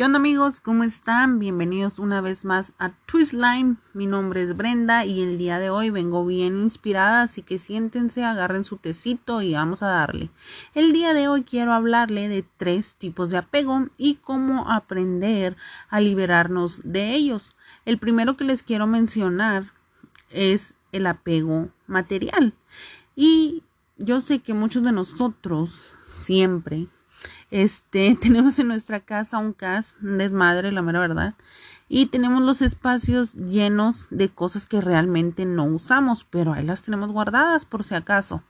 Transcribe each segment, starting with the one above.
¿Qué onda amigos? ¿Cómo están? Bienvenidos una vez más a Twistline. Mi nombre es Brenda y el día de hoy vengo bien inspirada, así que siéntense, agarren su tecito y vamos a darle. El día de hoy quiero hablarle de tres tipos de apego y cómo aprender a liberarnos de ellos. El primero que les quiero mencionar es el apego material. Y yo sé que muchos de nosotros siempre este, tenemos en nuestra casa un cas, un desmadre, la mera verdad. Y tenemos los espacios llenos de cosas que realmente no usamos, pero ahí las tenemos guardadas por si acaso.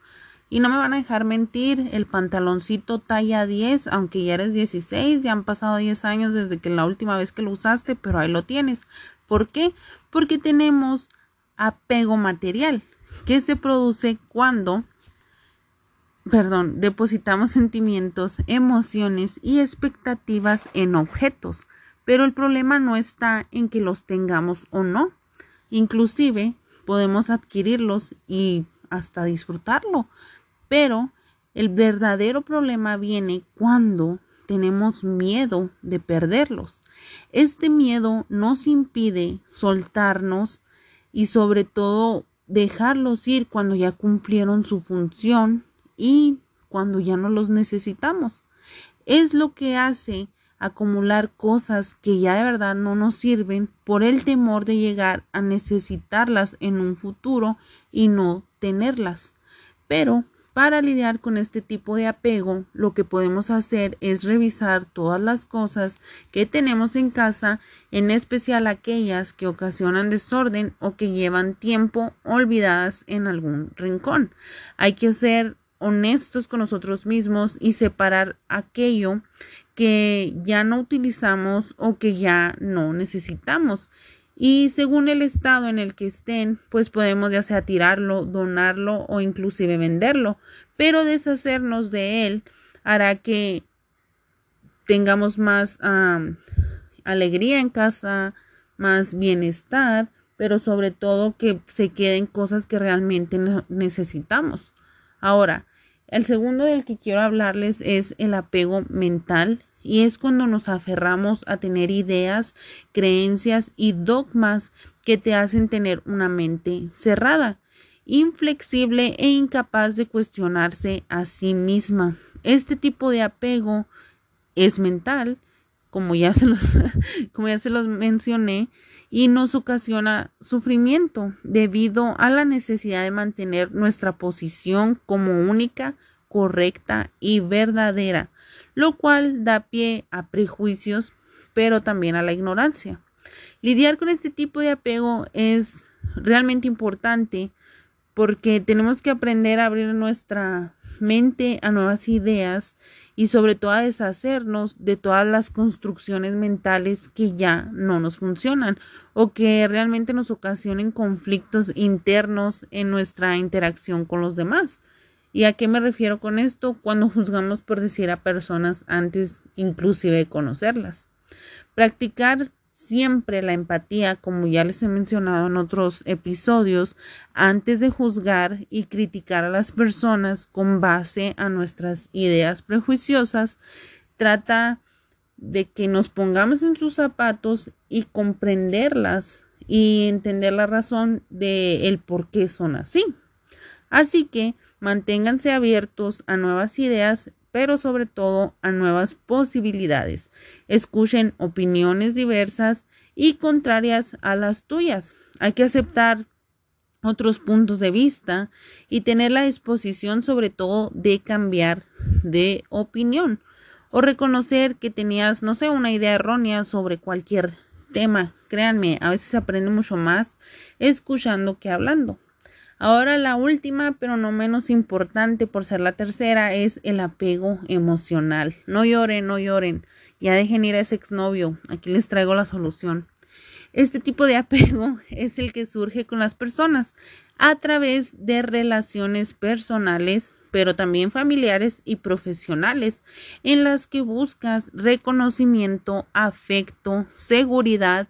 Y no me van a dejar mentir, el pantaloncito talla 10, aunque ya eres 16, ya han pasado 10 años desde que la última vez que lo usaste, pero ahí lo tienes. ¿Por qué? Porque tenemos apego material, que se produce cuando perdón, depositamos sentimientos, emociones y expectativas en objetos, pero el problema no está en que los tengamos o no. Inclusive podemos adquirirlos y hasta disfrutarlo, pero el verdadero problema viene cuando tenemos miedo de perderlos. Este miedo nos impide soltarnos y sobre todo dejarlos ir cuando ya cumplieron su función y cuando ya no los necesitamos. Es lo que hace acumular cosas que ya de verdad no nos sirven por el temor de llegar a necesitarlas en un futuro y no tenerlas. Pero para lidiar con este tipo de apego, lo que podemos hacer es revisar todas las cosas que tenemos en casa, en especial aquellas que ocasionan desorden o que llevan tiempo olvidadas en algún rincón. Hay que hacer honestos con nosotros mismos y separar aquello que ya no utilizamos o que ya no necesitamos. Y según el estado en el que estén, pues podemos ya sea tirarlo, donarlo o inclusive venderlo. Pero deshacernos de él hará que tengamos más alegría en casa, más bienestar, pero sobre todo que se queden cosas que realmente necesitamos. Ahora, el segundo del que quiero hablarles es el apego mental y es cuando nos aferramos a tener ideas, creencias y dogmas que te hacen tener una mente cerrada, inflexible e incapaz de cuestionarse a sí misma. Este tipo de apego es mental, como ya se los, como ya se los mencioné, y nos ocasiona sufrimiento debido a la necesidad de mantener nuestra posición como única, correcta y verdadera, lo cual da pie a prejuicios, pero también a la ignorancia. Lidiar con este tipo de apego es realmente importante porque tenemos que aprender a abrir nuestra mente a nuevas ideas y sobre todo a deshacernos de todas las construcciones mentales que ya no nos funcionan o que realmente nos ocasionen conflictos internos en nuestra interacción con los demás. ¿Y a qué me refiero con esto? Cuando juzgamos por decir a personas antes inclusive de conocerlas. Practicar siempre la empatía, como ya les he mencionado en otros episodios, antes de juzgar y criticar a las personas con base a nuestras ideas prejuiciosas, trata de que nos pongamos en sus zapatos y comprenderlas y entender la razón de el por qué son así. Así que manténganse abiertos a nuevas ideas pero sobre todo a nuevas posibilidades. Escuchen opiniones diversas y contrarias a las tuyas. Hay que aceptar otros puntos de vista y tener la disposición sobre todo de cambiar de opinión o reconocer que tenías, no sé, una idea errónea sobre cualquier tema. Créanme, a veces se aprende mucho más escuchando que hablando. Ahora la última, pero no menos importante por ser la tercera, es el apego emocional. No lloren, no lloren. Ya dejen ir a ese exnovio. Aquí les traigo la solución. Este tipo de apego es el que surge con las personas a través de relaciones personales, pero también familiares y profesionales, en las que buscas reconocimiento, afecto, seguridad,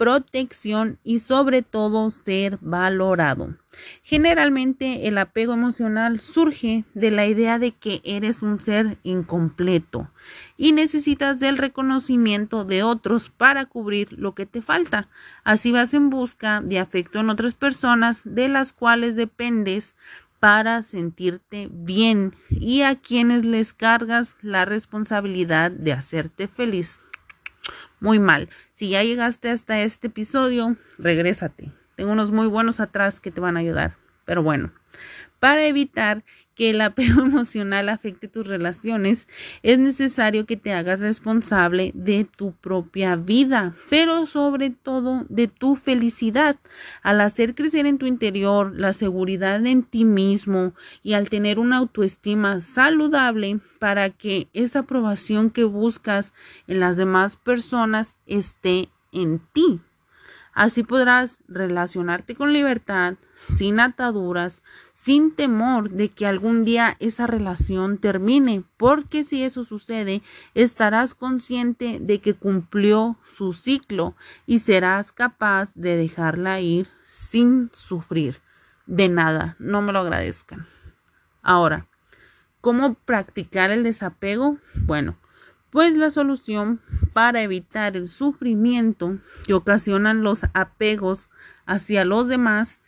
protección y sobre todo ser valorado. Generalmente el apego emocional surge de la idea de que eres un ser incompleto y necesitas del reconocimiento de otros para cubrir lo que te falta. Así vas en busca de afecto en otras personas de las cuales dependes para sentirte bien y a quienes les cargas la responsabilidad de hacerte feliz muy mal. Si ya llegaste hasta este episodio, regrésate. Tengo unos muy buenos atrás que te van a ayudar. Pero bueno, para evitar que el apego emocional afecte tus relaciones, es necesario que te hagas responsable de tu propia vida, pero sobre todo de tu felicidad. Al hacer crecer en tu interior la seguridad en ti mismo y al tener una autoestima saludable para que esa aprobación que buscas en las demás personas esté en ti. Así podrás relacionarte con libertad, sin ataduras, sin temor de que algún día esa relación termine, porque si eso sucede, estarás consciente de que cumplió su ciclo y serás capaz de dejarla ir sin sufrir. De nada, no me lo agradezcan. Ahora, ¿cómo practicar el desapego? Bueno, pues la solución para evitar el sufrimiento que ocasionan los apegos hacia los demás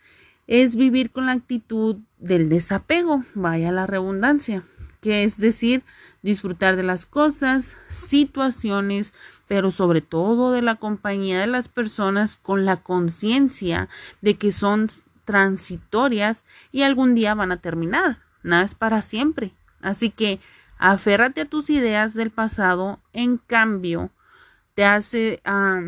es vivir con la actitud del desapego, vaya la redundancia, que es decir, disfrutar de las cosas, situaciones, pero sobre todo de la compañía de las personas con la conciencia de que son transitorias y algún día van a terminar. Nada es para siempre. Así que Aférrate a tus ideas del pasado, en cambio, te hace ah,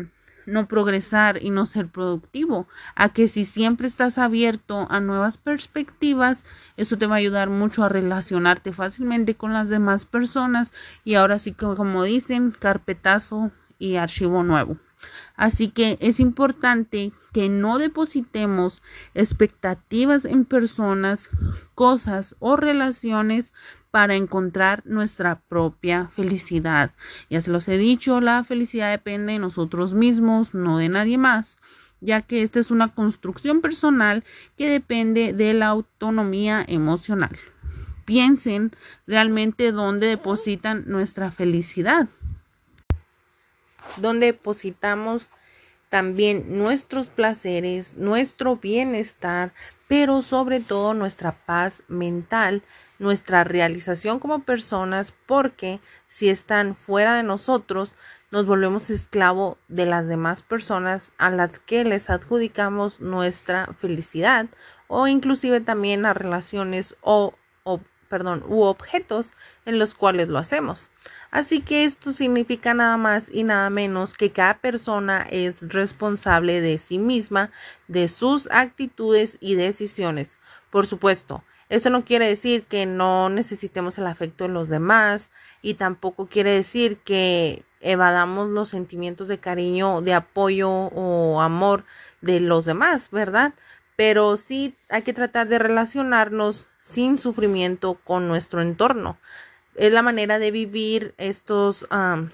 no progresar y no ser productivo. A que si siempre estás abierto a nuevas perspectivas, esto te va a ayudar mucho a relacionarte fácilmente con las demás personas y ahora sí como dicen, carpetazo y archivo nuevo. Así que es importante que no depositemos expectativas en personas, cosas o relaciones para encontrar nuestra propia felicidad. Ya se los he dicho, la felicidad depende de nosotros mismos, no de nadie más ya que esta es una construcción personal que depende de la autonomía emocional. Piensen realmente dónde depositan nuestra felicidad, dónde depositamos también nuestros placeres, nuestro bienestar, pero sobre todo nuestra paz mental, nuestra realización como personas, porque si están fuera de nosotros, nos volvemos esclavo de las demás personas a las que les adjudicamos nuestra felicidad o inclusive también a relaciones o, o perdón, u objetos en los cuales lo hacemos. Así que esto significa nada más y nada menos que cada persona es responsable de sí misma, de sus actitudes y decisiones. Por supuesto, eso no quiere decir que no necesitemos el afecto de los demás y tampoco quiere decir que evadamos los sentimientos de cariño, de apoyo o amor de los demás, ¿verdad? Pero sí hay que tratar de relacionarnos sin sufrimiento con nuestro entorno es la manera de vivir estos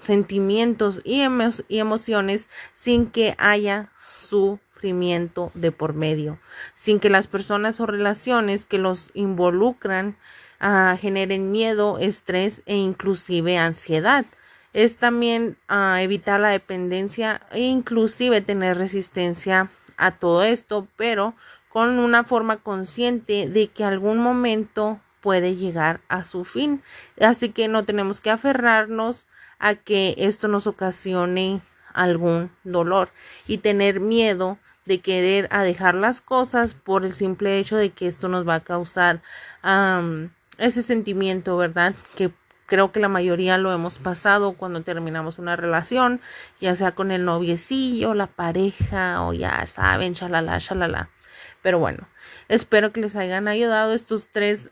sentimientos y, emociones sin que haya sufrimiento de por medio, sin que las personas o relaciones que los involucran ah, generen miedo, estrés e inclusive ansiedad. Es también ah, evitar la dependencia e inclusive tener resistencia a todo esto, pero con una forma consciente de que algún momento puede llegar a su fin. Así que no tenemos que aferrarnos a que esto nos ocasione algún dolor y tener miedo de querer a dejar las cosas por el simple hecho de que esto nos va a causar ese sentimiento, ¿verdad? Que creo que la mayoría lo hemos pasado cuando terminamos una relación, ya sea con el noviecillo, la pareja o ya saben, shalala, shalala. Pero bueno, espero que les hayan ayudado estos tres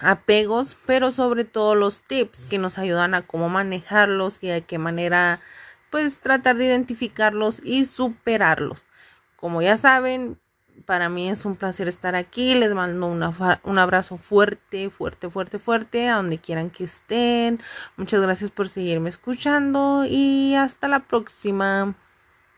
apegos, pero sobre todo los tips que nos ayudan a cómo manejarlos y de qué manera pues tratar de identificarlos y superarlos. Como ya saben, para mí es un placer estar aquí. Les mando un abrazo fuerte, fuerte, fuerte, fuerte, a donde quieran que estén. Muchas gracias por seguirme escuchando y hasta la próxima.